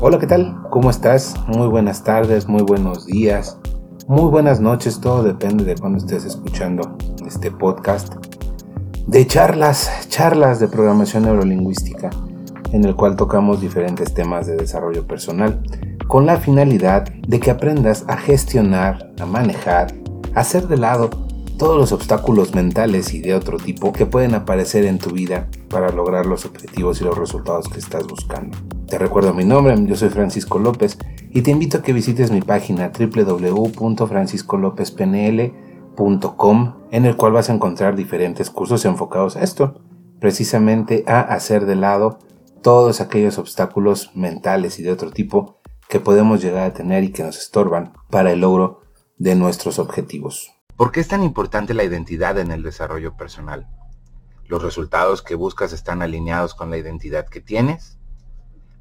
Hola, ¿qué tal? ¿Cómo estás? Muy buenas tardes, muy buenos días, muy buenas noches, todo depende de cuando estés escuchando este podcast de charlas, charlas de programación neurolingüística, en el cual tocamos diferentes temas de desarrollo personal, con la finalidad de que aprendas a gestionar, a manejar, a hacer de lado todos los obstáculos mentales y de otro tipo que pueden aparecer en tu vida para lograr los objetivos y los resultados que estás buscando. Te recuerdo mi nombre, yo soy Francisco López y te invito a que visites mi página www.franciscolopezpnl.com en el cual vas a encontrar diferentes cursos enfocados a esto, precisamente a hacer de lado todos aquellos obstáculos mentales y de otro tipo que podemos llegar a tener y que nos estorban para el logro de nuestros objetivos. ¿Por qué es tan importante la identidad en el desarrollo personal? ¿Los resultados que buscas están alineados con la identidad que tienes?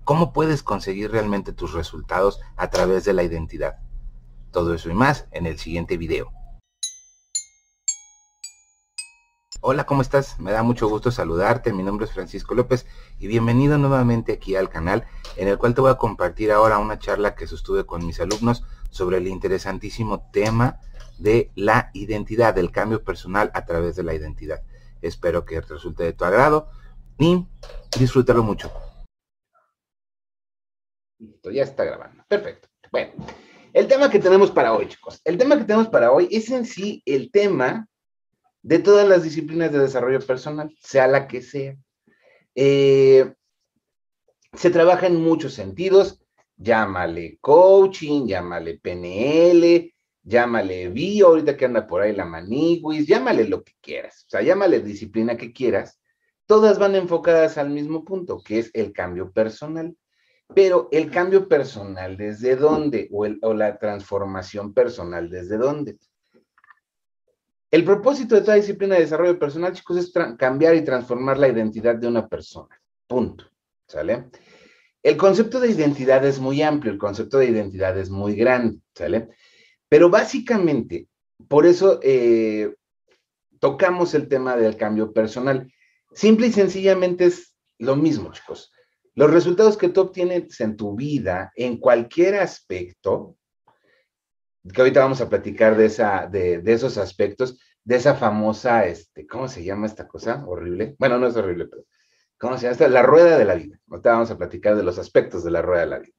¿Cómo puedes conseguir realmente tus resultados a través de la identidad? Todo eso y más en el siguiente video. Hola, ¿cómo estás? Me da mucho gusto saludarte. Mi nombre es Francisco López y bienvenido nuevamente aquí al canal en el cual te voy a compartir ahora una charla que sostuve con mis alumnos sobre el interesantísimo tema de la identidad, del cambio personal a través de la identidad. Espero que resulte de tu agrado y disfrútalo mucho. Listo, ya está grabando. Perfecto. Bueno, el tema que tenemos para hoy, chicos. El tema que tenemos para hoy es en sí el tema de todas las disciplinas de desarrollo personal, sea la que sea. Eh, se trabaja en muchos sentidos. Llámale coaching, llámale PNL, llámale bio, ahorita que anda por ahí la maniguis, llámale lo que quieras. O sea, llámale disciplina que quieras. Todas van enfocadas al mismo punto, que es el cambio personal. Pero el cambio personal, ¿desde dónde? O, la transformación personal, ¿desde dónde? El propósito de toda disciplina de desarrollo personal, chicos, es cambiar y transformar la identidad de una persona. Punto. ¿Sale? El concepto de identidad es muy amplio, el concepto de identidad es muy grande, ¿sale? Pero básicamente, por eso eh, tocamos el tema del cambio personal. Simple y sencillamente es lo mismo, chicos. Los resultados que tú obtienes en tu vida, en cualquier aspecto, que ahorita vamos a platicar de, esa, de, esos aspectos, de esa famosa, este, ¿cómo se llama esta cosa? Horrible. Bueno, no es horrible, pero ¿cómo se llama? Esta? La rueda de la vida. Ahorita vamos a platicar de los aspectos de la rueda de la vida.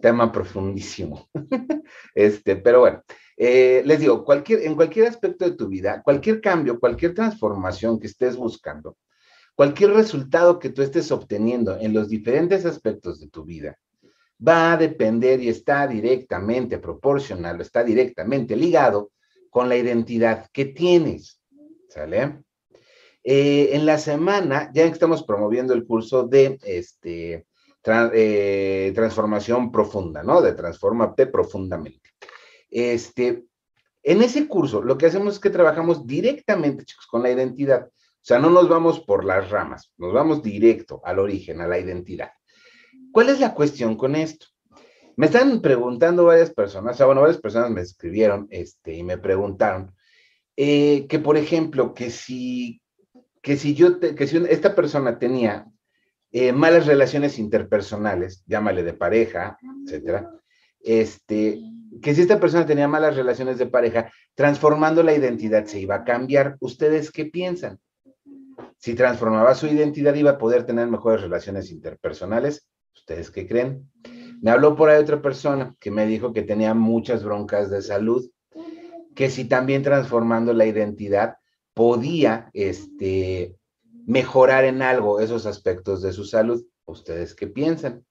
Tema profundísimo. este, pero bueno, eh, les digo, cualquier, en cualquier aspecto de tu vida, cualquier cambio, cualquier transformación que estés buscando, cualquier resultado que tú estés obteniendo en los diferentes aspectos de tu vida va a depender y está directamente proporcional, está directamente ligado con la identidad que tienes. ¿Sale? Eh, en la semana, ya estamos promoviendo el curso de este, eh, transformación profunda, ¿no? De transformarte profundamente. Este, en ese curso, lo que hacemos es que trabajamos directamente, chicos, con la identidad. O sea, no nos vamos por las ramas, nos vamos directo al origen, a la identidad. ¿Cuál es la cuestión con esto? Me están preguntando varias personas, o sea, bueno, varias personas me escribieron este, y me preguntaron eh, que, por ejemplo, que si, que si yo, que si esta persona tenía eh, malas relaciones interpersonales, llámale de pareja, etcétera, este, que si esta persona tenía malas relaciones de pareja, transformando la identidad se iba a cambiar. ¿Ustedes qué piensan? Si transformaba su identidad, iba a poder tener mejores relaciones interpersonales. ¿Ustedes qué creen? Me habló por ahí otra persona que me dijo que tenía muchas broncas de salud, que si también transformando la identidad podía este, mejorar en algo esos aspectos de su salud. ¿Ustedes qué piensan?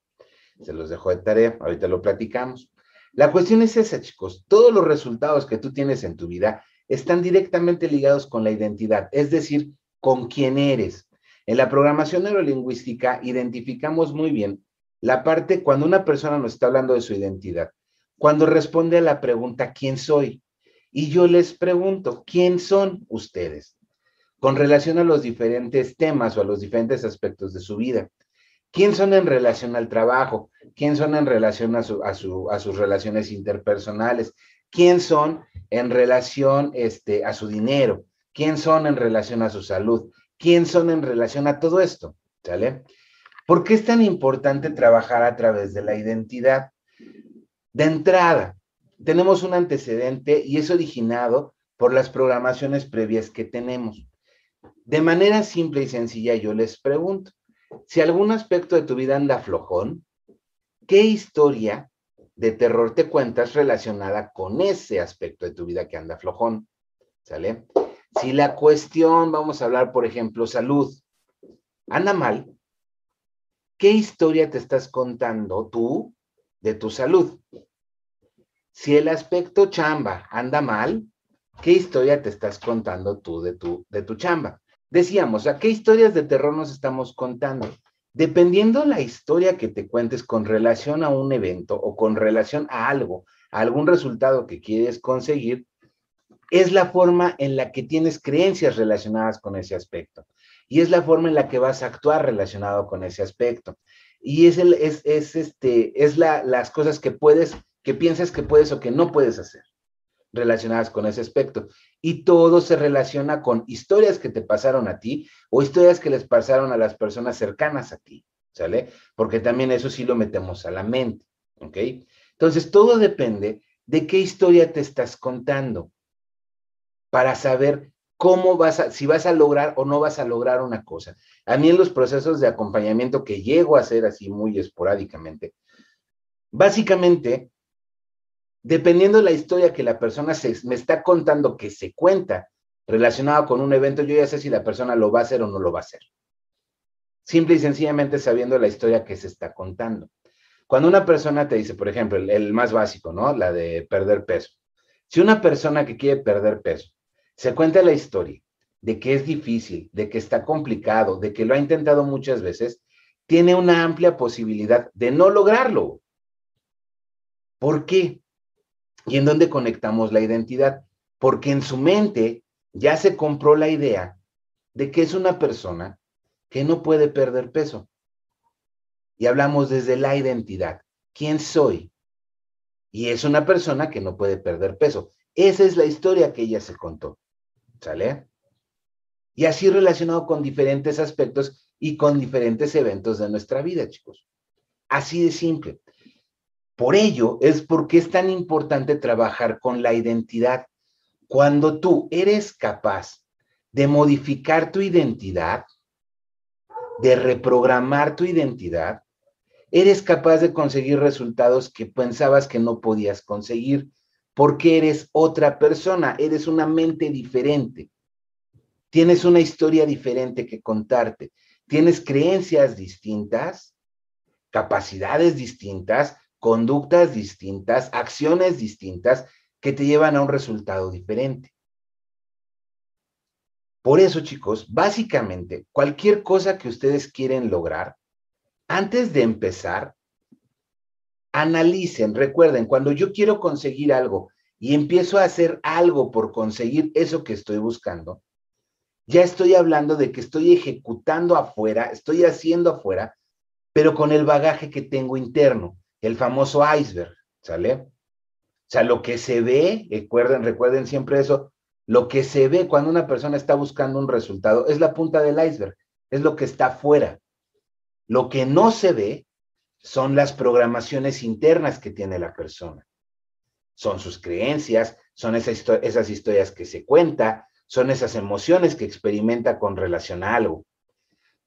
Se los dejo de tarea, ahorita lo platicamos. La cuestión es esa, chicos. Todos los resultados que tú tienes en tu vida están directamente ligados con la identidad, es decir, con quién eres. En la programación neurolingüística identificamos muy bien la parte cuando una persona nos está hablando de su identidad, cuando responde a la pregunta ¿quién soy? Y yo les pregunto, ¿quién son ustedes? Con relación a los diferentes temas o a los diferentes aspectos de su vida. ¿Quién son en relación al trabajo? ¿Quién son en relación a, su, a, su, a sus relaciones interpersonales? ¿Quién son en relación este, a su dinero? ¿Quién son en relación a su salud? ¿Quién son en relación a todo esto? ¿Sale? ¿Por qué es tan importante trabajar a través de la identidad? De entrada, tenemos un antecedente y es originado por las programaciones previas que tenemos. De manera simple y sencilla, yo les pregunto, si algún aspecto de tu vida anda flojón, ¿qué historia de terror te cuentas relacionada con ese aspecto de tu vida que anda flojón? ¿Sale? Si la cuestión, vamos a hablar, por ejemplo, salud, anda mal, ¿qué historia te estás contando tú de tu salud? Si el aspecto chamba anda mal, ¿qué historia te estás contando tú de tu, de tu chamba? Decíamos, ¿a qué historias de terror nos estamos contando? Dependiendo la historia que te cuentes con relación a un evento o con relación a algo, a algún resultado que quieres conseguir, es la forma en la que tienes creencias relacionadas con ese aspecto y es la forma en la que vas a actuar relacionado con ese aspecto. Y es, el, es, este, es la, las cosas que puedes, que piensas que puedes o que no puedes hacer relacionadas con ese aspecto. Y todo se relaciona con historias que te pasaron a ti o historias que les pasaron a las personas cercanas a ti, ¿sale? Porque también eso sí lo metemos a la mente, ¿ok? Entonces, todo depende de qué historia te estás contando para saber cómo vas a, si vas a lograr o no vas a lograr una cosa. A mí en los procesos de acompañamiento que llego a hacer así muy esporádicamente, básicamente, dependiendo de la historia que la persona se, me está contando que se cuenta relacionada con un evento, yo ya sé si la persona lo va a hacer o no lo va a hacer. Simple y sencillamente sabiendo la historia que se está contando. Cuando una persona te dice, por ejemplo, el, el más básico, ¿no? La de perder peso. Si una persona que quiere perder peso se cuenta la historia de que es difícil, de que está complicado, de que lo ha intentado muchas veces, tiene una amplia posibilidad de no lograrlo. ¿Por qué? ¿Y en dónde conectamos la identidad? Porque en su mente ya se compró la idea de que es una persona que no puede perder peso. Y hablamos desde la identidad. ¿Quién soy? Y es una persona que no puede perder peso. Esa es la historia que ella se contó. ¿Sale? Y así relacionado con diferentes aspectos y con diferentes eventos de nuestra vida, chicos. Así de simple. Por ello es porque es tan importante trabajar con la identidad. Cuando tú eres capaz de modificar tu identidad, de reprogramar tu identidad, eres capaz de conseguir resultados que pensabas que no podías conseguir porque eres otra persona, eres una mente diferente. Tienes una historia diferente que contarte. Tienes creencias distintas, capacidades distintas, conductas distintas, acciones distintas que te llevan a un resultado diferente. Por eso, chicos, básicamente, cualquier cosa que ustedes quieren lograr, antes de empezar, analicen, recuerden, cuando yo quiero conseguir algo y empiezo a hacer algo por conseguir eso que estoy buscando, ya estoy hablando de que estoy ejecutando afuera, estoy haciendo afuera, pero con el bagaje que tengo interno, el famoso iceberg, ¿sale? O sea, lo que se ve, recuerden, recuerden siempre eso, lo que se ve cuando una persona está buscando un resultado es la punta del iceberg, es lo que está afuera. Lo que no se ve son las programaciones internas que tiene la persona. Son sus creencias, son esas, historias que se cuenta, son esas emociones que experimenta con relación a algo.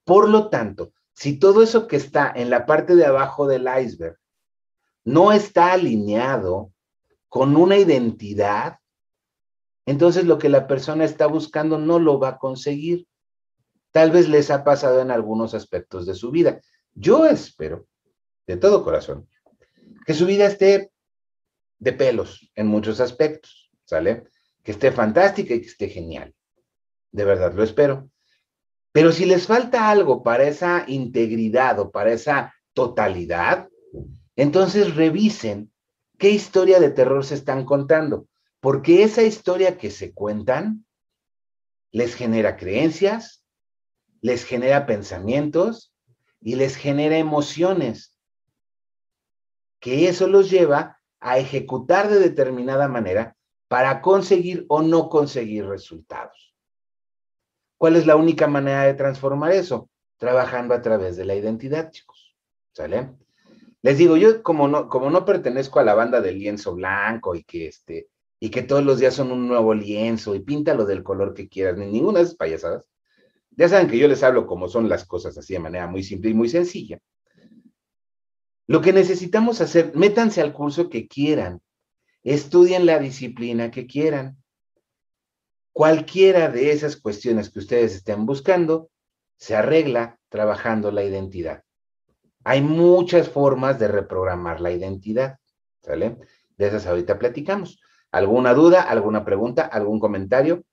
Por lo tanto, si todo eso que está en la parte de abajo del iceberg no está alineado con una identidad, entonces lo que la persona está buscando no lo va a conseguir. Tal vez les ha pasado en algunos aspectos de su vida. Yo espero de todo corazón, que su vida esté de pelos en muchos aspectos, ¿sale? Que esté fantástica y que esté genial. De verdad, lo espero. Pero si les falta algo para esa integridad o para esa totalidad, entonces revisen qué historia de terror se están contando, porque esa historia que se cuentan les genera creencias, les genera pensamientos y les genera emociones que eso los lleva a ejecutar de determinada manera para conseguir o no conseguir resultados. ¿Cuál es la única manera de transformar eso? trabajando a través de la identidad, chicos. ¿Sale? Les digo, yo como no, como no pertenezco a la banda del lienzo blanco y que este, y que todos los días son un nuevo lienzo y píntalo del color que quieras, ni ninguna de esas payasadas, ya saben que yo les hablo como son las cosas así de manera muy simple y muy sencilla. Lo que necesitamos hacer, métanse al curso que quieran, estudien la disciplina que quieran. Cualquiera de esas cuestiones que ustedes estén buscando se arregla trabajando la identidad. Hay muchas formas de reprogramar la identidad, ¿sale? De esas ahorita platicamos. ¿Alguna duda, alguna pregunta, algún comentario?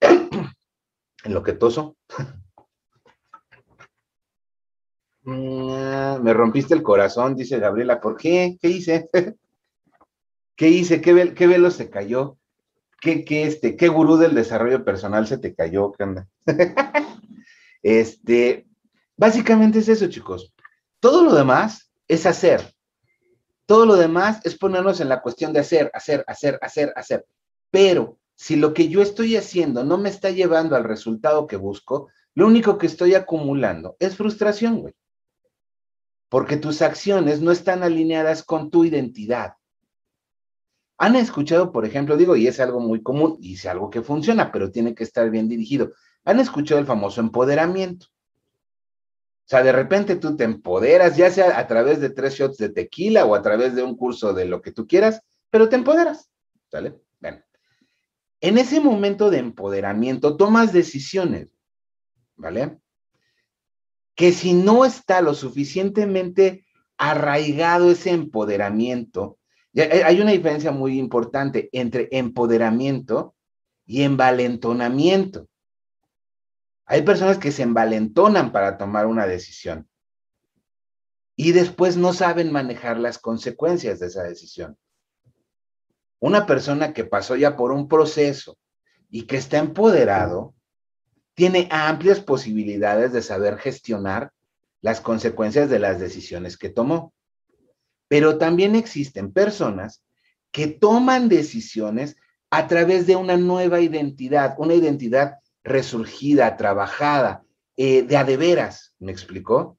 en lo que toso. Mm, me rompiste el corazón, dice Gabriela. ¿Por qué? ¿Qué hice? ¿Qué hice? ¿Qué, qué velo se cayó? ¿Qué, qué, este, ¿Qué gurú del desarrollo personal se te cayó? ¿Qué onda? este, básicamente es eso, chicos. Todo lo demás es hacer. Todo lo demás es ponernos en la cuestión de hacer, hacer, hacer, hacer, hacer. Pero si lo que yo estoy haciendo no me está llevando al resultado que busco, lo único que estoy acumulando es frustración, güey. Porque tus acciones no están alineadas con tu identidad. Han escuchado, por ejemplo, digo, y es algo muy común, y es algo que funciona, pero tiene que estar bien dirigido. Han escuchado el famoso empoderamiento. O sea, de repente tú te empoderas, ya sea a través de tres shots de tequila o a través de un curso de lo que tú quieras, pero te empoderas. ¿Sale? Bueno. En ese momento de empoderamiento tomas decisiones, ¿vale? Que si no está lo suficientemente arraigado ese empoderamiento, hay una diferencia muy importante entre empoderamiento y envalentonamiento. Hay personas que se envalentonan para tomar una decisión y después no saben manejar las consecuencias de esa decisión. Una persona que pasó ya por un proceso y que está empoderado, tiene amplias posibilidades de saber gestionar las consecuencias de las decisiones que tomó. Pero también existen personas que toman decisiones a través de una nueva identidad, una identidad resurgida, trabajada, eh, de a de veras, ¿me explicó?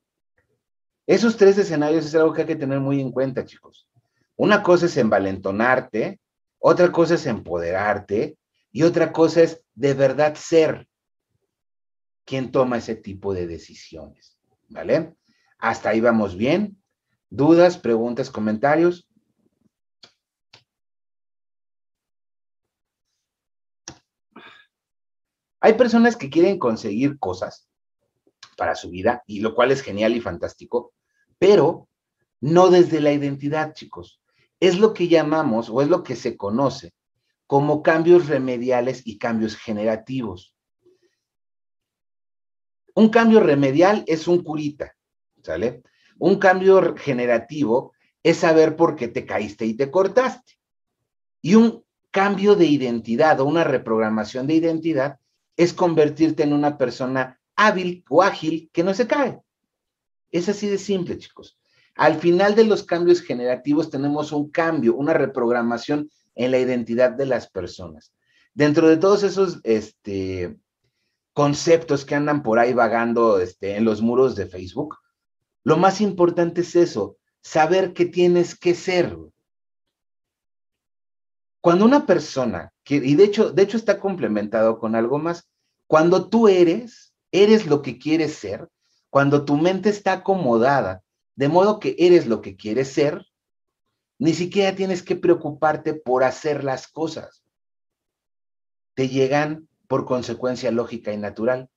Esos tres escenarios es algo que hay que tener muy en cuenta, chicos. Una cosa es envalentonarte, otra cosa es empoderarte y otra cosa es de verdad ser quien toma ese tipo de decisiones, ¿vale? Hasta ahí vamos bien. ¿Dudas, preguntas, comentarios? Hay personas que quieren conseguir cosas para su vida, y lo cual es genial y fantástico, pero no desde la identidad, chicos. Es lo que llamamos, o es lo que se conoce como cambios remediales y cambios generativos. Un cambio remedial es un curita, ¿sale? Un cambio generativo es saber por qué te caíste y te cortaste. Y un cambio de identidad o una reprogramación de identidad es convertirte en una persona hábil o ágil que no se cae. Es así de simple, chicos. Al final de los cambios generativos tenemos un cambio, una reprogramación en la identidad de las personas. Dentro de todos esos este, conceptos que andan por ahí vagando este, en los muros de Facebook, lo más importante es eso, saber qué tienes que ser. Cuando una persona, y de hecho, de hecho está complementado con algo más, cuando tú eres, eres lo que quieres ser, cuando tu mente está acomodada, de modo que eres lo que quieres ser, ni siquiera tienes que preocuparte por hacer las cosas. Te llegan por consecuencia lógica y natural.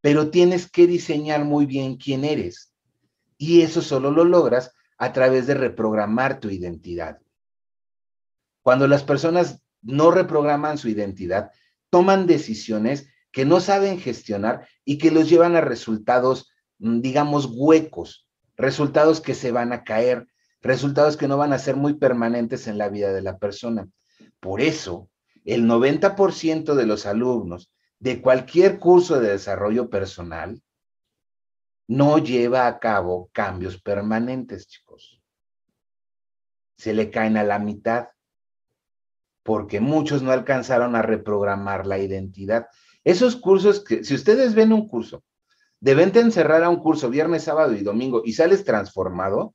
Pero tienes que diseñar muy bien quién eres. Y eso solo lo logras a través de reprogramar tu identidad. Cuando las personas no reprograman su identidad, toman decisiones que no saben gestionar y que los llevan a resultados, mm, digamos, huecos, resultados que se van a caer, resultados que no van a ser muy permanentes en la vida de la persona. Por eso, el 90% de los alumnos de cualquier curso de desarrollo personal no lleva a cabo cambios permanentes, chicos. Se le caen a la mitad porque muchos no alcanzaron a reprogramar la identidad. Esos cursos que, si ustedes ven un curso de vente encerrar a un curso viernes, sábado y domingo y sales transformado,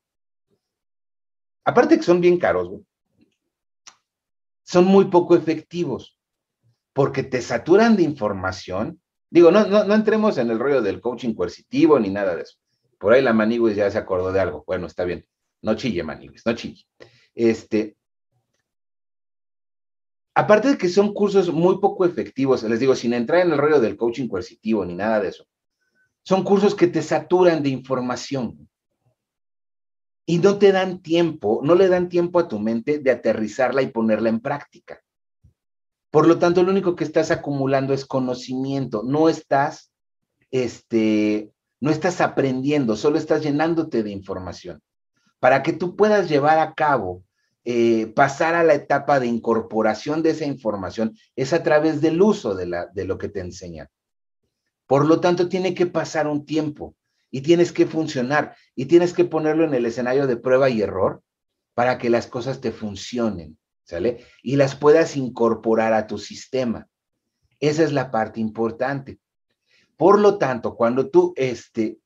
aparte que son bien caros, son muy poco efectivos porque te saturan de información. Digo, no, no, entremos en el rollo del coaching coercitivo ni nada de eso. Por ahí la Maniguis ya se acordó de algo. Bueno, está bien. No chille, Maniguis, no chille. Este, aparte de que son cursos muy poco efectivos, les digo, sin entrar en el rollo del coaching coercitivo ni nada de eso, son cursos que te saturan de información y no te dan tiempo, no le dan tiempo a tu mente de aterrizarla y ponerla en práctica. Por lo tanto, lo único que estás acumulando es conocimiento, no estás, este, no estás aprendiendo, solo estás llenándote de información. Para que tú puedas llevar a cabo, eh, pasar a la etapa de incorporación de esa información, es a través del uso de, la, de lo que te enseñan. Por lo tanto, tiene que pasar un tiempo y tienes que funcionar y tienes que ponerlo en el escenario de prueba y error para que las cosas te funcionen, ¿sale? Y las puedas incorporar a tu sistema. Esa es la parte importante. Por lo tanto, cuando tú este,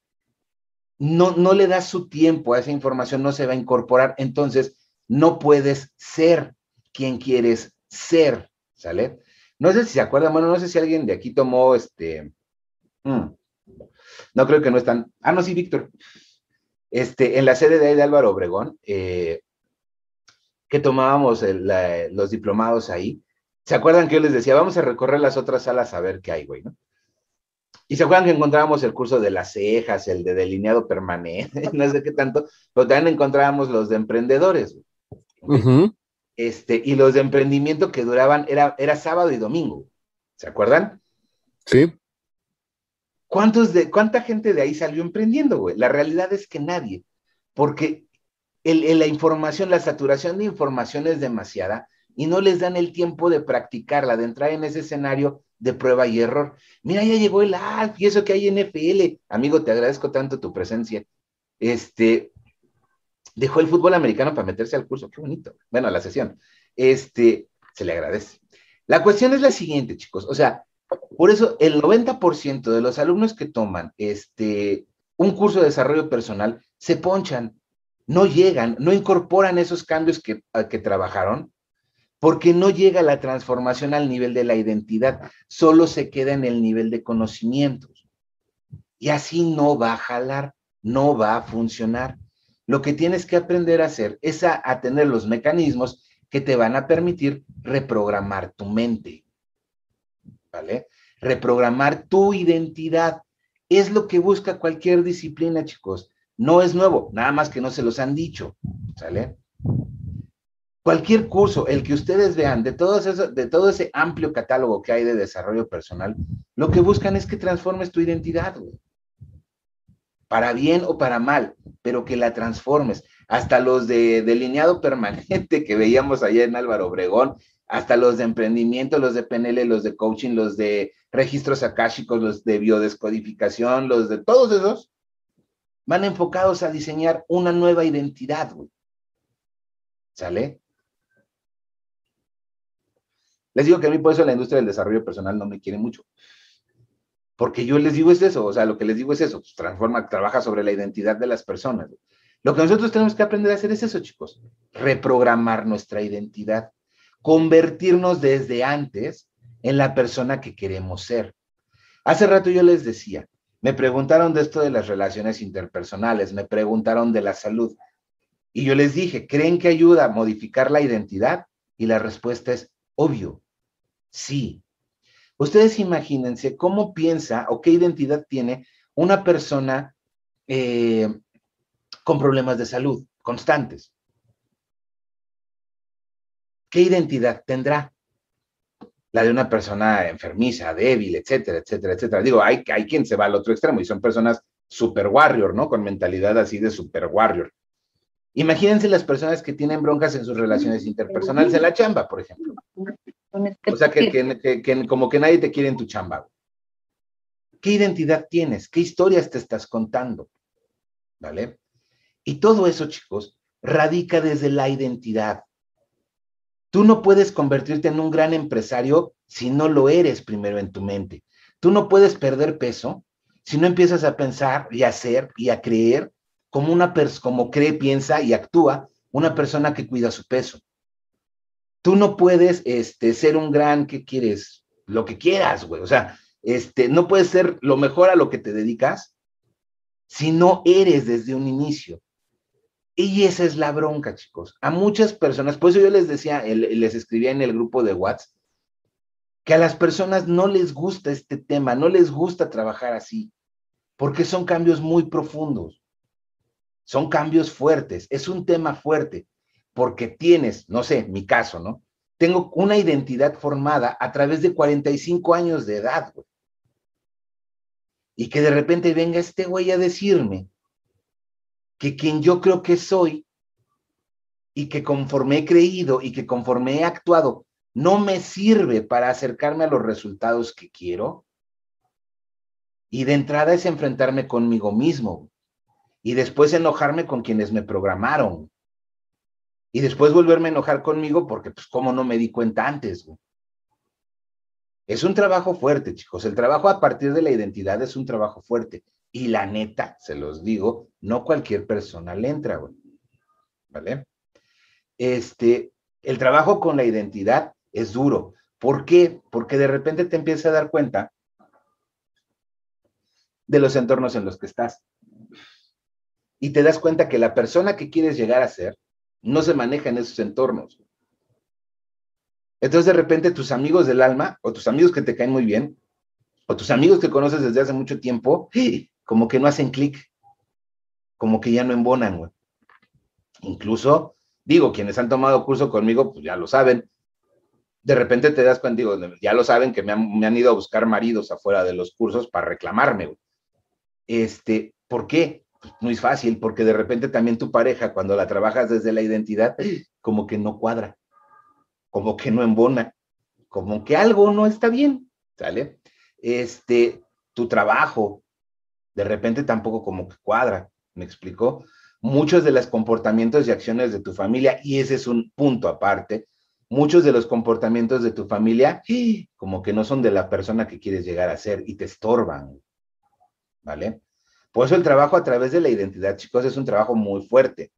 no, no le das su tiempo a esa información, no se va a incorporar, entonces no puedes ser quien quieres ser, ¿sale? No sé si se acuerdan, bueno, no sé si alguien de aquí tomó este, Mm. No creo que no están. Ah, no, sí, Víctor. Este, en la sede de de Álvaro Obregón, eh, que tomábamos los diplomados ahí, ¿se acuerdan que yo les decía, vamos a recorrer las otras salas a ver qué hay, güey, ¿no? Y se acuerdan que encontrábamos el curso de las cejas, el de delineado permanente, no sé qué tanto, pero también encontrábamos los de emprendedores. Este, y los de emprendimiento que duraban, era, era sábado y domingo. ¿Se acuerdan? Sí. ¿Cuántos de, ¿Cuánta gente de ahí salió emprendiendo, güey? La realidad es que nadie, porque el, la información, la saturación de información es demasiada y no les dan el tiempo de practicarla, de entrar en ese escenario de prueba y error. Mira, ya llegó el ALF y eso que hay en FL. Amigo, te agradezco tanto tu presencia. Este, dejó el fútbol americano para meterse al curso. Qué bonito. Bueno, a la sesión. Este, se le agradece. La cuestión es la siguiente, chicos. O sea, por eso, el 90% de los alumnos que toman este, un curso de desarrollo personal se ponchan, no llegan, no incorporan esos cambios que, que trabajaron, porque no llega la transformación al nivel de la identidad, solo se queda en el nivel de conocimientos. Y así no va a jalar, no va a funcionar. Lo que tienes que aprender a hacer es a tener los mecanismos que te van a permitir reprogramar tu mente. ¿vale? Reprogramar tu identidad. Es lo que busca cualquier disciplina, chicos. No es nuevo, nada más que no se los han dicho, ¿sale? Cualquier curso, el que ustedes vean, de todo, eso, de todo ese amplio catálogo que hay de desarrollo personal, lo que buscan es que transformes tu identidad, Para bien o para mal, pero que la transformes. Hasta los de delineado permanente que veíamos allá en Álvaro Obregón, hasta los de emprendimiento, los de PNL, los de coaching, los de registros akáshicos, los de biodescodificación, los de todos esos, van enfocados a diseñar una nueva identidad, güey. ¿Sale? Les digo que a mí por eso la industria del desarrollo personal no me quiere mucho. Porque yo les digo es eso, o sea, lo que les digo es eso, pues, transforma, trabaja sobre la identidad de las personas. Lo que nosotros tenemos que aprender a hacer es eso, chicos, reprogramar nuestra identidad convertirnos desde antes en la persona que queremos ser. Hace rato yo les decía, me preguntaron de esto de las relaciones interpersonales, me preguntaron de la salud. Y yo les dije, ¿creen que ayuda a modificar la identidad? Y la respuesta es obvio, sí. Ustedes imagínense cómo piensa o qué identidad tiene una persona eh, con problemas de salud constantes. ¿qué identidad tendrá? La de una persona enfermiza, débil, etcétera, etcétera, etcétera. Digo, hay, hay quien se va al otro extremo y son personas super warrior, ¿no? Con mentalidad así de super warrior. Imagínense las personas que tienen broncas en sus relaciones interpersonales en la chamba, por ejemplo. O sea, que, que, como que nadie te quiere en tu chamba. ¿Qué identidad tienes? ¿Qué historias te estás contando? ¿Vale? Y todo eso, chicos, radica desde la identidad. Tú no puedes convertirte en un gran empresario si no lo eres primero en tu mente. Tú no puedes perder peso si no empiezas a pensar y a hacer y a creer como una persona, como cree, piensa y actúa una persona que cuida su peso. Tú no puedes este, ser un gran, ¿qué quieres? Lo que quieras, güey. O sea, este, no puedes ser lo mejor a lo que te dedicas si no eres desde un inicio. Y esa es la bronca, chicos. A muchas personas, por eso yo les decía, les escribía en el grupo de WhatsApp, que a las personas no les gusta este tema, no les gusta trabajar así, porque son cambios muy profundos, son cambios fuertes, es un tema fuerte, porque tienes, no sé, mi caso, ¿no? Tengo una identidad formada a través de 45 años de edad, güey. Y que de repente venga este güey a decirme que quien yo creo que soy y que conforme he creído y que conforme he actuado no me sirve para acercarme a los resultados que quiero. Y de entrada es enfrentarme conmigo mismo. Y después enojarme con quienes me programaron. Y después volverme a enojar conmigo porque, pues, ¿cómo no me di cuenta antes? Es un trabajo fuerte, chicos. El trabajo a partir de la identidad es un trabajo fuerte. Y la neta, se los digo, no cualquier persona le entra, güey. ¿Vale? Este, el trabajo con la identidad es duro. ¿Por qué? Porque de repente te empiezas a dar cuenta de los entornos en los que estás. Y te das cuenta que la persona que quieres llegar a ser no se maneja en esos entornos. Entonces de repente tus amigos del alma o tus amigos que te caen muy bien o tus amigos que conoces desde hace mucho tiempo, como que no hacen clic, como que ya no embonan, güey. Incluso, digo, quienes han tomado curso conmigo, pues ya lo saben, de repente te das cuenta, digo, ya lo saben que me han, ido a buscar maridos afuera de los cursos para reclamarme. Este, ¿por qué? Pues muy fácil, porque de repente también tu pareja, cuando la trabajas desde la identidad, como que no cuadra, como que no embona, como que algo no está bien, ¿sale? Este, tu trabajo, de repente tampoco como que cuadra, ¿me explicó? Muchos de los comportamientos y acciones de tu familia, y ese es un punto aparte, muchos de los comportamientos de tu familia como que no son de la persona que quieres llegar a ser y te estorban. ¿Vale? Por eso el trabajo a través de la identidad, chicos, es un trabajo muy fuerte.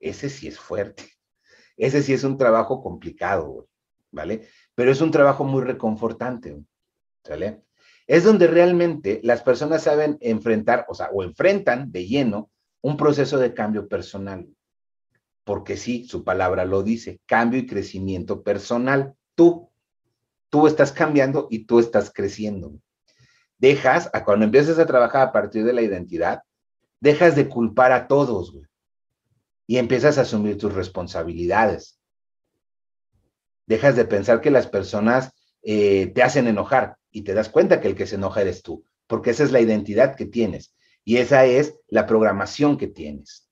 Ese sí es fuerte. Ese sí es un trabajo complicado, ¿vale? Pero es un trabajo muy reconfortante, ¿vale? Es donde realmente las personas saben enfrentar, o sea, o enfrentan de lleno un proceso de cambio personal porque sí, su palabra lo dice, cambio y crecimiento personal. Tú, tú estás cambiando y tú estás creciendo. Dejas, a cuando empiezas a trabajar a partir de la identidad, dejas de culpar a todos, güey, y empiezas a asumir tus responsabilidades. Dejas de pensar que las personas eh, te hacen enojar y te das cuenta que el que se enoja eres tú, porque esa es la identidad que tienes y esa es la programación que tienes.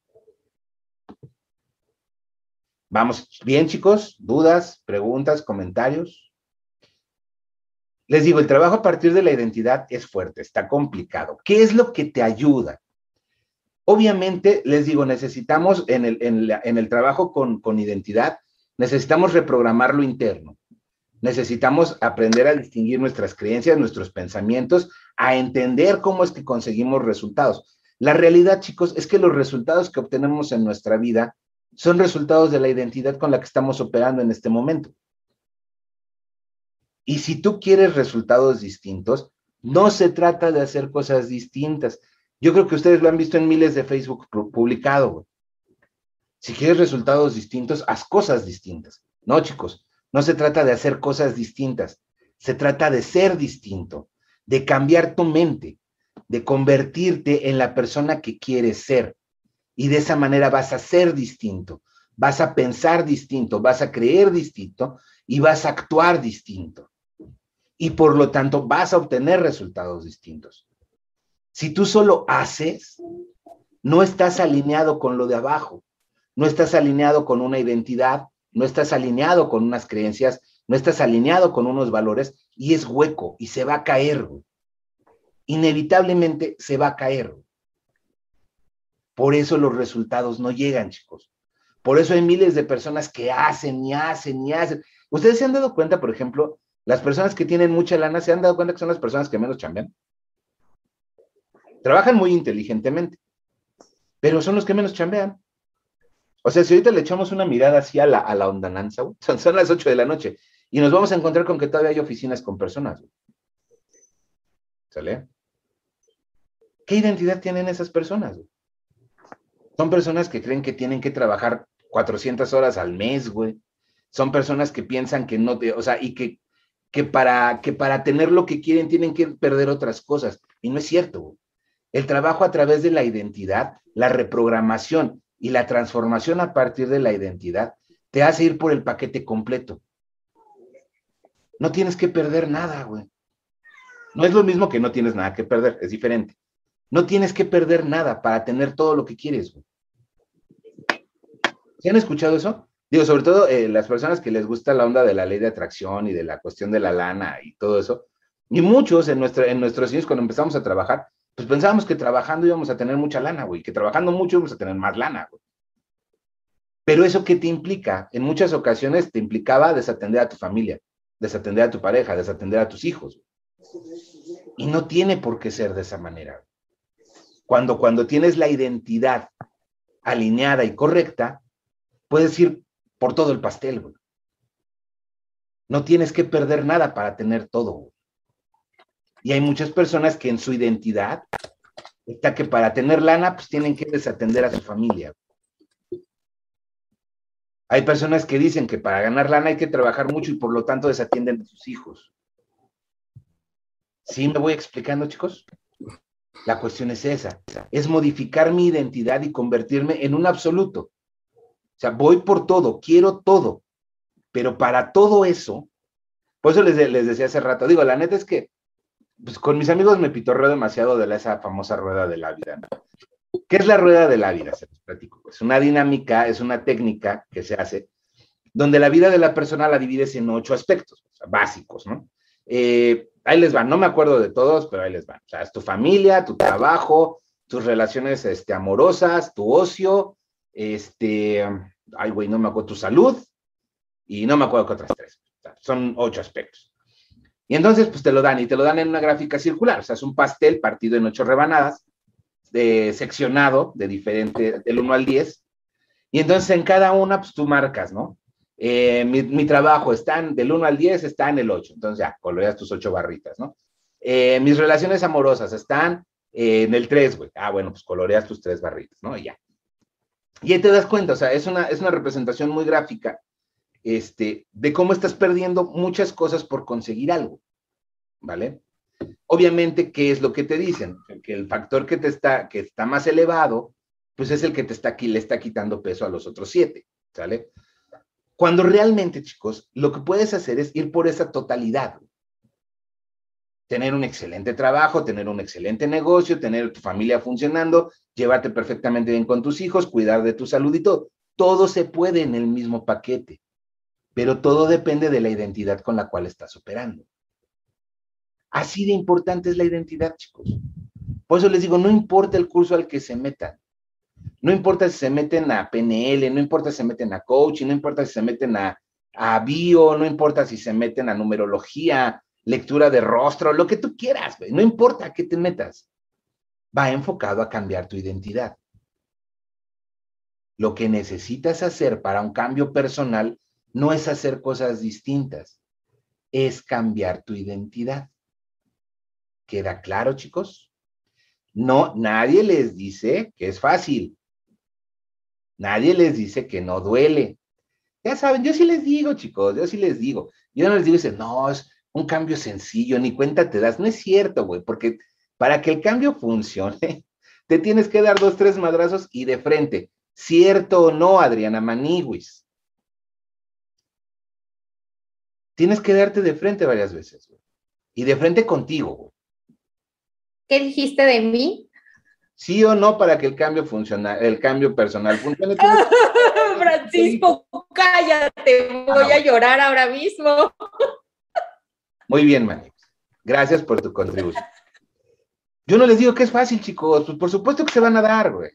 Vamos, bien chicos, dudas, preguntas, comentarios. Les digo, el trabajo a partir de la identidad es fuerte, está complicado. ¿Qué es lo que te ayuda? Obviamente, les digo, necesitamos en el, en el trabajo con, con identidad, necesitamos reprogramar lo interno. Necesitamos aprender a distinguir nuestras creencias, nuestros pensamientos, a entender cómo es que conseguimos resultados. La realidad, chicos, es que los resultados que obtenemos en nuestra vida son resultados de la identidad con la que estamos operando en este momento. Y si tú quieres resultados distintos, no se trata de hacer cosas distintas. Yo creo que ustedes lo han visto en miles de Facebook publicado. Si quieres resultados distintos, haz cosas distintas. No, chicos, no se trata de hacer cosas distintas. Se trata de ser distinto, de cambiar tu mente, de convertirte en la persona que quieres ser y de esa manera vas a ser distinto, vas a pensar distinto, vas a creer distinto y vas a actuar distinto. Y por lo tanto vas a obtener resultados distintos. Si tú solo haces, no estás alineado con lo de abajo, no estás alineado con una identidad, no estás alineado con unas creencias, no estás alineado con unos valores y es hueco y se va a caer. Inevitablemente se va a caer. Por eso los resultados no llegan, chicos. Por eso hay miles de personas que hacen y hacen y hacen. ¿Ustedes se han dado cuenta, por ejemplo, las personas que tienen mucha lana, se han dado cuenta que son las personas que menos chambean? Trabajan muy inteligentemente, pero son los que menos chambean. O sea, si ahorita le echamos una mirada así a la, a la ondananza, son, las 8 de la noche, y nos vamos a encontrar con que todavía hay oficinas con personas. ¿Sale? ¿Qué identidad tienen esas personas? Son personas que creen que tienen que trabajar 400 horas al mes, güey. Son personas que piensan que no, te, o sea, y que, que, para, que para tener lo que quieren tienen que perder otras cosas. Y no es cierto. El trabajo a través de la identidad, la reprogramación y la transformación a partir de la identidad te hace ir por el paquete completo. No tienes que perder nada, güey. No es lo mismo que no tienes nada que perder, es diferente. No tienes que perder nada para tener todo lo que quieres, güey. ¿Se han escuchado eso? Digo, sobre todo eh, las personas que les gusta la onda de la ley de atracción y de la cuestión de la lana y todo eso. Y muchos en, nuestra, en nuestros años cuando empezamos a trabajar, pues pensábamos que trabajando íbamos a tener mucha lana, güey, que trabajando mucho íbamos a tener más lana, güey. Pero eso qué te implica? En muchas ocasiones te implicaba desatender a tu familia, desatender a tu pareja, desatender a tus hijos. Y no tiene por qué ser de esa manera. Cuando, cuando tienes la identidad alineada y correcta, puedes ir por todo el pastel. No tienes que perder nada para tener todo. Y hay muchas personas que en su identidad está que para tener lana, pues tienen que desatender a su familia. Hay personas que dicen que para ganar lana hay que trabajar mucho y por lo tanto desatienden a sus hijos. ¿Sí me voy explicando, chicos? La cuestión es esa, es modificar mi identidad y convertirme en un absoluto. O sea, voy por todo, quiero todo, pero para todo eso, por eso les, les decía hace rato, digo, la neta es que pues con mis amigos me pitorreo demasiado de la, esa famosa rueda de la vida. ¿Qué es la rueda de la vida? Se los platico. Es una dinámica, es una técnica que se hace donde la vida de la persona la divides en ocho aspectos básicos, ¿no? Eh, ahí les van, no me acuerdo de todos, pero ahí les van. O sea, es tu familia, tu trabajo, tus relaciones este, amorosas, tu ocio, este, ay, güey, no me acuerdo, tu salud, y no me acuerdo qué otras tres. son ocho aspectos. Y entonces, pues te lo dan, y te lo dan en una gráfica circular, o sea, es un pastel partido en ocho rebanadas, de, seccionado de diferente, del 1 al 10, y entonces en cada una, pues tú marcas, ¿no? Eh, mi, trabajo están del 1 al 10, está en el 8. Entonces ya, coloreas tus 8 barritas, ¿no? Eh, mis relaciones amorosas están en el 3, güey. Ah, bueno, pues coloreas tus 3 barritas, ¿no? Y ya. Y ahí te das cuenta, o sea, es una, es una representación muy gráfica este, de cómo estás perdiendo muchas cosas por conseguir algo, ¿vale? Obviamente, ¿qué es lo que te dicen? Que el factor que te está, que está más elevado, pues es el que te está aquí, le está quitando peso a los otros siete, ¿sale? Cuando realmente, chicos, lo que puedes hacer es ir por esa totalidad. Tener un excelente trabajo, tener un excelente negocio, tener tu familia funcionando, llevarte perfectamente bien con tus hijos, cuidar de tu salud y todo. Todo se puede en el mismo paquete, pero todo depende de la identidad con la cual estás operando. Así de importante es la identidad, chicos. Por eso les digo, no importa el curso al que se metan. No importa si se meten a PNL, no importa si se meten a coaching, no importa si se meten a, bio, no importa si se meten a numerología, lectura de rostro, lo que tú quieras, no importa a qué te metas. Va enfocado a cambiar tu identidad. Lo que necesitas hacer para un cambio personal no es hacer cosas distintas, es cambiar tu identidad. ¿Queda claro, chicos? No, nadie les dice que es fácil. Nadie les dice que no duele. Ya saben, yo sí les digo, chicos, yo sí les digo. Yo no les digo, dice, no, es un cambio sencillo, ni cuenta te das. No es cierto, güey, porque para que el cambio funcione, te tienes que dar dos, tres madrazos y de frente. ¿Cierto o no, Adriana Maniguis? Tienes que darte de frente varias veces, güey. Y de frente contigo, güey. ¿Qué dijiste de mí? Sí o no para que el cambio funcione, el cambio personal funcione. Francisco, cállate, voy ah, a llorar ahora mismo. Muy bien, Manix. Gracias por tu contribución. Yo no les digo que es fácil, chicos. Pues por supuesto que se van a dar, güey.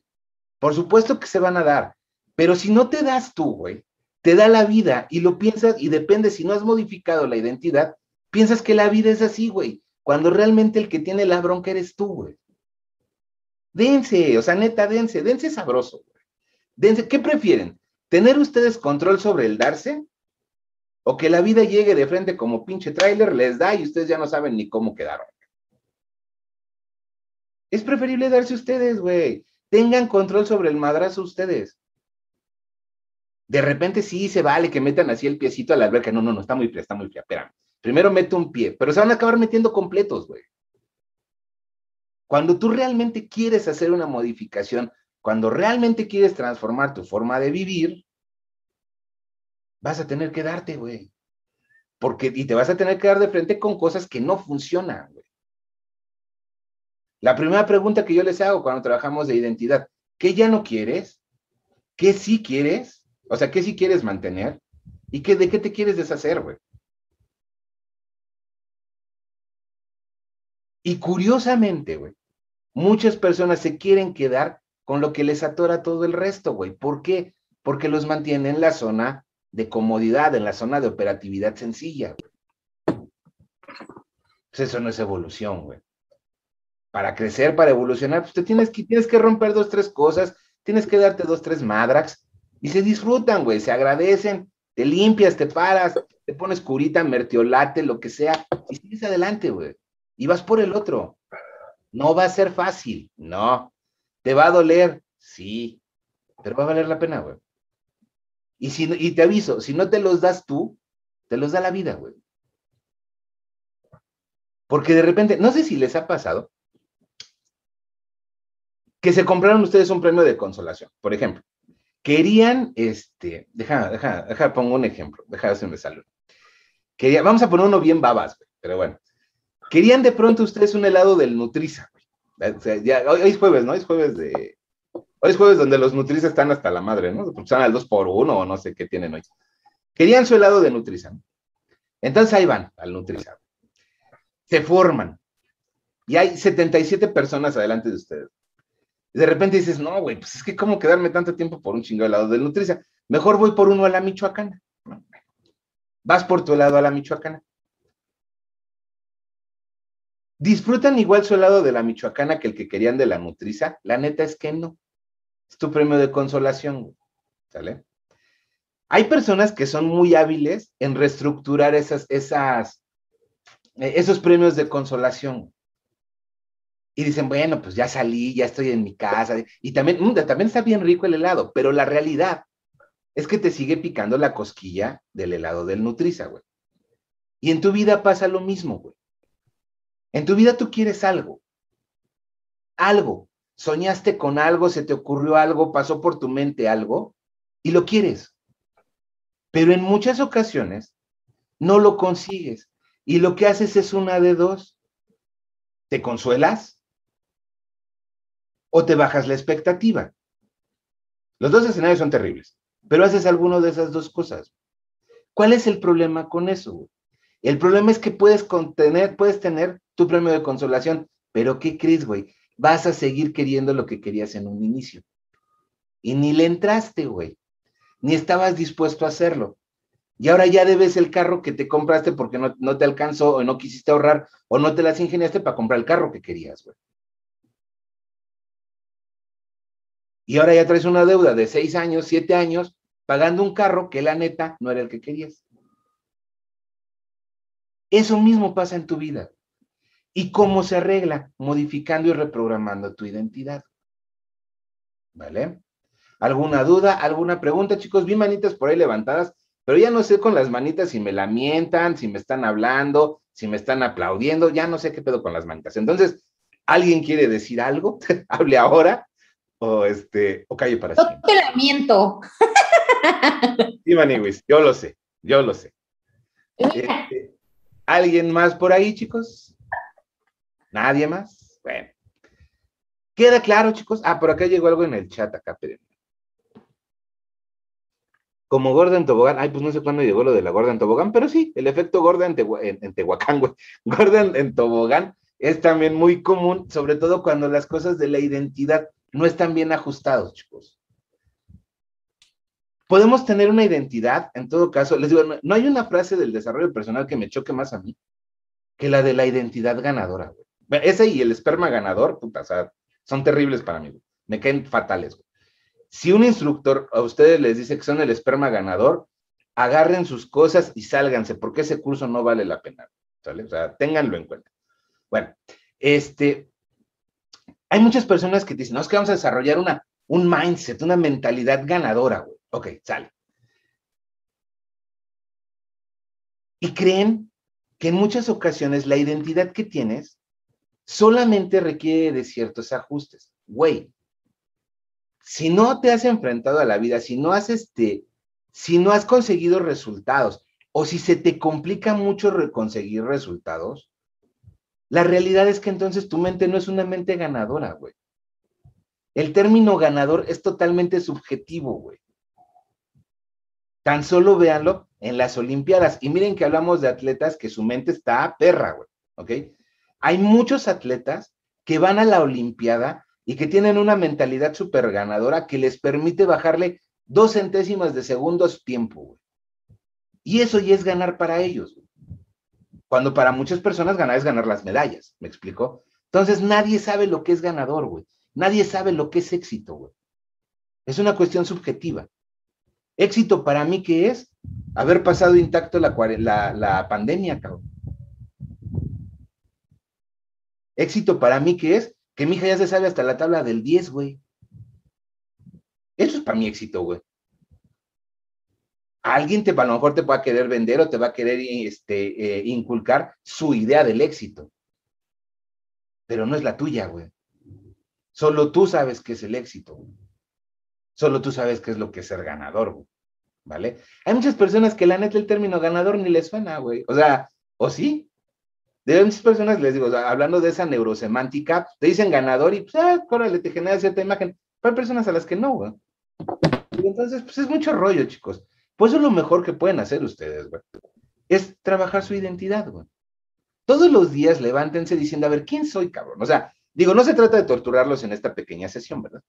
Por supuesto que se van a dar. Pero si no te das tú, güey, te da la vida y lo piensas y depende si no has modificado la identidad, piensas que la vida es así, güey. Cuando realmente el que tiene la bronca eres tú, güey. Dense, o sea, neta, dense, dense sabroso. Dense, ¿qué prefieren? ¿Tener ustedes control sobre el darse? ¿O que la vida llegue de frente como pinche tráiler, les da y ustedes ya no saben ni cómo quedaron? Es preferible darse ustedes, güey. Tengan control sobre el madrazo ustedes. De repente sí se vale que metan así el piecito a la alberca. No, no, no, está muy fría, está muy fría. Espérame. Primero mete un pie, pero se van a acabar metiendo completos, güey. Cuando tú realmente quieres hacer una modificación, cuando realmente quieres transformar tu forma de vivir, vas a tener que darte, güey. Porque, y te vas a tener que dar de frente con cosas que no funcionan, güey. La primera pregunta que yo les hago cuando trabajamos de identidad, ¿qué ya no quieres? ¿Qué sí quieres? O sea, ¿qué sí quieres mantener? ¿Y qué, de qué te quieres deshacer, güey? Y curiosamente, güey, muchas personas se quieren quedar con lo que les atora todo el resto, güey. ¿Por qué? Porque los mantiene en la zona de comodidad, en la zona de operatividad sencilla. Pues eso no es evolución, güey. Para crecer, para evolucionar, pues te tienes que, tienes que romper dos, tres cosas, tienes que darte dos, tres madrax, y se disfrutan, güey, se agradecen, te limpias, te paras, te pones curita, mertiolate, lo que sea, y sigues adelante, güey. Y vas por el otro. No va a ser fácil, no. ¿Te va a doler? Sí, pero va a valer la pena, güey. Y, si, y te aviso, si no te los das tú, te los da la vida, güey. Porque de repente, no sé si les ha pasado que se compraron ustedes un premio de consolación, por ejemplo. Querían, este, deja, deja, deja, pongo un ejemplo, deja si me sale. Quería, vamos a poner uno bien babas, pero bueno. Querían de pronto ustedes un helado del Nutriza, o sea, ya, hoy, es jueves, ¿no? Es jueves de. Hoy es jueves donde los Nutriza están hasta la madre, ¿no? Están al 2 por 1 o no sé qué tienen hoy. Querían su helado de Nutriza. Entonces ahí van al Nutriza. Se forman. Y hay 77 personas adelante de ustedes. De repente dices, no, güey, pues es que cómo quedarme tanto tiempo por un chingo helado de Nutricia. Mejor voy por uno a la Michoacana. Vas por tu helado a la Michoacana. ¿Disfrutan igual su helado de la Michoacana que el que querían de la Nutriza? La neta es que no. Es tu premio de consolación, ¿sale? Hay personas que son muy hábiles en reestructurar esas, esas, eh, esos premios de consolación y dicen, bueno, pues ya salí, ya estoy en mi casa, y también, mm, también está bien rico el helado, pero la realidad es que te sigue picando la cosquilla del helado del Nutriza, güey. Y en tu vida pasa lo mismo, güey. En tu vida tú quieres algo, algo, soñaste con algo, se te ocurrió algo, pasó por tu mente algo, y lo quieres. Pero en muchas ocasiones no lo consigues, y lo que haces es una de dos. ¿Te consuelas? o te bajas la expectativa. Los dos escenarios son terribles, pero haces alguno de esas dos cosas. ¿Cuál es el problema con eso? El problema es que puedes contener, puedes tener tu premio de consolación, pero ¿qué crees, güey? Vas a seguir queriendo lo que querías en un inicio. Y ni le entraste, güey. Ni estabas dispuesto a hacerlo. Y ahora ya debes el carro que te compraste porque no, no te alcanzó o no quisiste ahorrar o no te las ingeniaste para comprar el carro que querías, güey. Y ahora ya traes una deuda de seis años, siete años, pagando un carro que la neta no era el que querías. Eso mismo pasa en tu vida. ¿Y cómo se arregla? Modificando y reprogramando tu identidad. ¿Vale? ¿Alguna duda? ¿Alguna pregunta, chicos? Vi manitas por ahí levantadas, pero ya no sé con las manitas si me lamentan, si me están hablando, si me están aplaudiendo, ya no sé qué pedo con las manitas. Entonces, ¿alguien quiere decir algo? Hable ahora o este, o calle para siempre. No te lamento. Sí, yo lo sé, yo lo sé. Este, ¿Alguien más por ahí, chicos? ¿Nadie más? Bueno. ¿Queda claro, chicos? Ah, por acá llegó algo en el chat acá, pero... Como Gordon Tobogán, ay, pues no sé cuándo llegó lo de la Gordon Tobogán, pero sí, el efecto Gordon en, en Tehuacán, güey. Gordon en Tobogán es también muy común, sobre todo cuando las cosas de la identidad no están bien ajustados, chicos. Podemos tener una identidad, en todo caso, les digo, no, hay una frase del desarrollo personal que me choque más a mí que la de la identidad ganadora. Güey. Esa y el esperma ganador, puta, son terribles para mí, me caen fatales. Si un instructor a ustedes les dice que son el esperma ganador, agarren sus cosas y sálganse, porque ese curso no vale la pena, ¿sale? O ténganlo en cuenta. Bueno, este, hay muchas personas que dicen, no, es que vamos a desarrollar una, un mindset, una mentalidad ganadora, güey. Ok, sale. Y creen que en muchas ocasiones la identidad que tienes solamente requiere de ciertos ajustes. Güey, si no te has enfrentado a la vida, si no has este, si no has conseguido resultados o si se te complica mucho conseguir resultados, la realidad es que entonces tu mente no es una mente ganadora, güey. El término ganador es totalmente subjetivo, güey. Tan solo véanlo en las Olimpiadas. Y miren que hablamos de atletas que su mente está perra, güey. ¿Ok? Hay muchos atletas que van a la Olimpiada y que tienen una mentalidad súper ganadora que les permite bajarle dos centésimas de segundos tiempo, güey. Y eso ya es ganar para ellos. Cuando para muchas personas ganar es ganar las medallas, ¿me explico? Entonces nadie sabe lo que es ganador, güey. Nadie sabe lo que es éxito, güey. Es una cuestión subjetiva. Éxito para mí, ¿qué es? Haber pasado intacto la, la, pandemia, cabrón. Éxito para mí, ¿qué es? Que mi hija ya se sabe hasta la tabla del 10, güey. Eso es para mí éxito, güey. Alguien te, a lo mejor te va a querer vender o te va a querer este, eh, inculcar su idea del éxito. Pero no es la tuya, güey. Solo tú sabes qué es el éxito. Güey. Solo tú sabes qué es lo que es ser ganador, güey. ¿Vale? Hay muchas personas que la neta el término ganador ni les suena, güey. O sea, ¿o sí? De muchas personas les digo, hablando de esa neurosemántica, te dicen ganador y pues, ah, órale, te genera cierta imagen. Pero hay personas a las que no, güey. entonces, pues es mucho rollo, chicos. Pues eso es lo mejor que pueden hacer ustedes, güey. Es trabajar su identidad, güey. Todos los días levántense diciendo, a ver, ¿quién soy, cabrón? O sea, digo, no se trata de torturarlos en esta pequeña sesión, ¿verdad?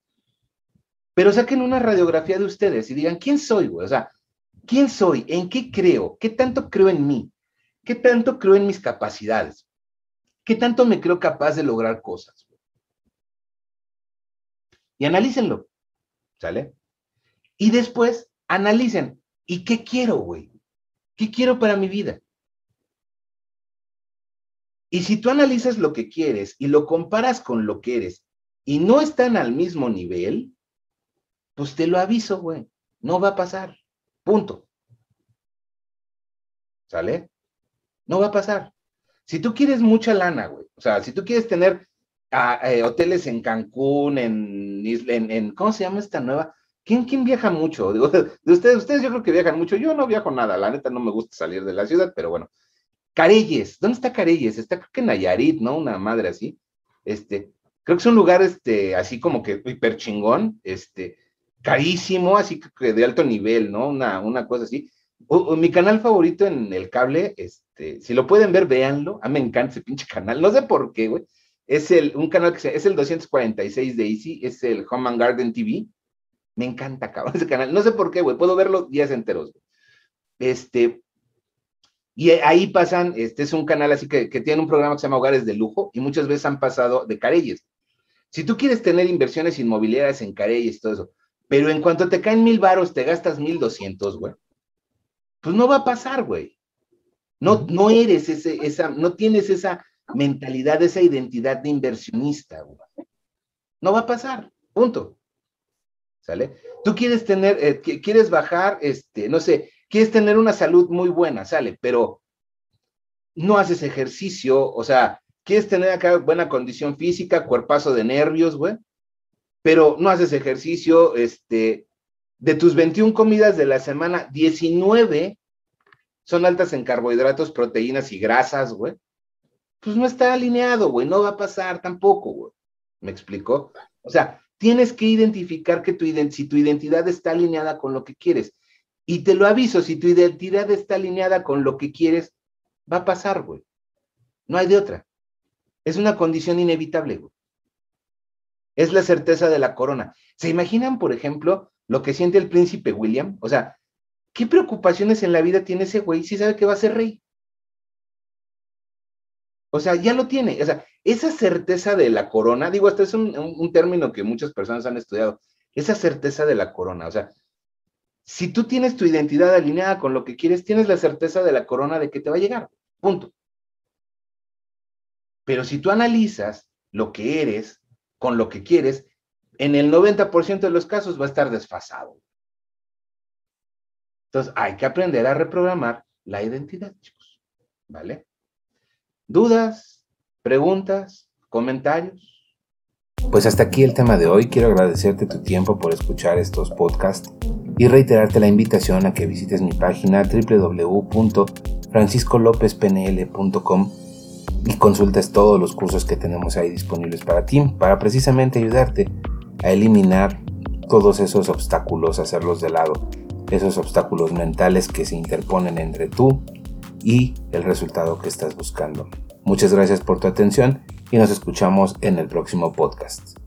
Pero saquen una radiografía de ustedes y digan, ¿quién soy, güey? O sea, ¿quién soy? ¿En qué creo? ¿Qué tanto creo en mí? ¿Qué tanto creo en mis capacidades? ¿Qué tanto me creo capaz de lograr cosas? Y analícenlo, ¿sale? Y después analicen, ¿y qué quiero, güey? ¿Qué quiero para mi vida? Y si tú analizas lo que quieres y lo comparas con lo que eres y no están al mismo nivel, pues te lo aviso, güey. No va a pasar. Punto. ¿Sale? No va a pasar. Si tú quieres mucha lana, güey, o sea, si tú quieres tener ah, eh, hoteles en Cancún, en, en, en, ¿cómo se llama esta nueva? ¿Quién, ¿Quién viaja mucho? De ustedes, ustedes yo creo que viajan mucho. Yo no viajo nada, la neta no me gusta salir de la ciudad, pero bueno. Careyes, ¿dónde está Careyes? Está creo que en Nayarit, ¿no? Una madre así. Este, creo que es un lugar, este, así como que hiper chingón, este, carísimo, así que de alto nivel, ¿no? Una, una cosa así. Mi canal favorito en el cable, este, si lo pueden ver, véanlo. A me encanta ese pinche canal. No sé por qué, güey. Es el, un canal que se, es el 246 de Easy, es el Home and Garden TV. Me encanta, ese canal. No sé por qué, güey. Puedo verlo días enteros. Este, y ahí pasan, este es un canal así que, que, tiene un programa que se llama Hogares de Lujo y muchas veces han pasado de Careyes. Si tú quieres tener inversiones inmobiliarias en Careyes todo eso, pero en cuanto te caen mil varos, te gastas mil doscientos, güey. Pues no va a pasar, güey. No, no eres ese, esa, no tienes esa mentalidad, esa identidad de inversionista, güey. No va a pasar, punto. ¿Sale? Tú quieres tener, eh, quieres bajar, este, no sé, quieres tener una salud muy buena, sale, pero no haces ejercicio, o sea, quieres tener acá buena condición física, cuerpazo de nervios, güey, pero no haces ejercicio, este, de tus 21 comidas de la semana, 19 son altas en carbohidratos, proteínas y grasas, güey. Pues no está alineado, güey, no va a pasar tampoco, güey. ¿Me explicó? O sea, tienes que identificar que tu, si tu identidad está alineada con lo que quieres. Y te lo aviso, si tu identidad está alineada con lo que quieres, va a pasar, güey. No hay de otra. Es una condición inevitable, güey es la certeza de la corona. ¿Se imaginan, por ejemplo, lo que siente el príncipe William? O sea, ¿qué preocupaciones en la vida tiene ese güey si sabe que va a ser rey? O sea, ya lo tiene. O sea, esa certeza de la corona, digo, este es un, término que muchas personas han estudiado, esa certeza de la corona. O sea, si tú tienes tu identidad alineada con lo que quieres, tienes la certeza de la corona de que te va a llegar. Punto. Pero si tú analizas lo que eres con lo que quieres, en el 90% de los casos va a estar desfasado. Entonces, hay que aprender a reprogramar la identidad, chicos. ¿Vale? ¿Dudas? ¿Preguntas? ¿Comentarios? Pues hasta aquí el tema de hoy. Quiero agradecerte tu tiempo por escuchar estos podcasts y reiterarte la invitación a que visites mi página www.franciscolopezpnl.com y consultes todos los cursos que tenemos ahí disponibles para ti, para precisamente ayudarte a eliminar todos esos obstáculos, hacerlos de lado, esos obstáculos mentales que se interponen entre tú y el resultado que estás buscando. Muchas gracias por tu atención y nos escuchamos en el próximo podcast.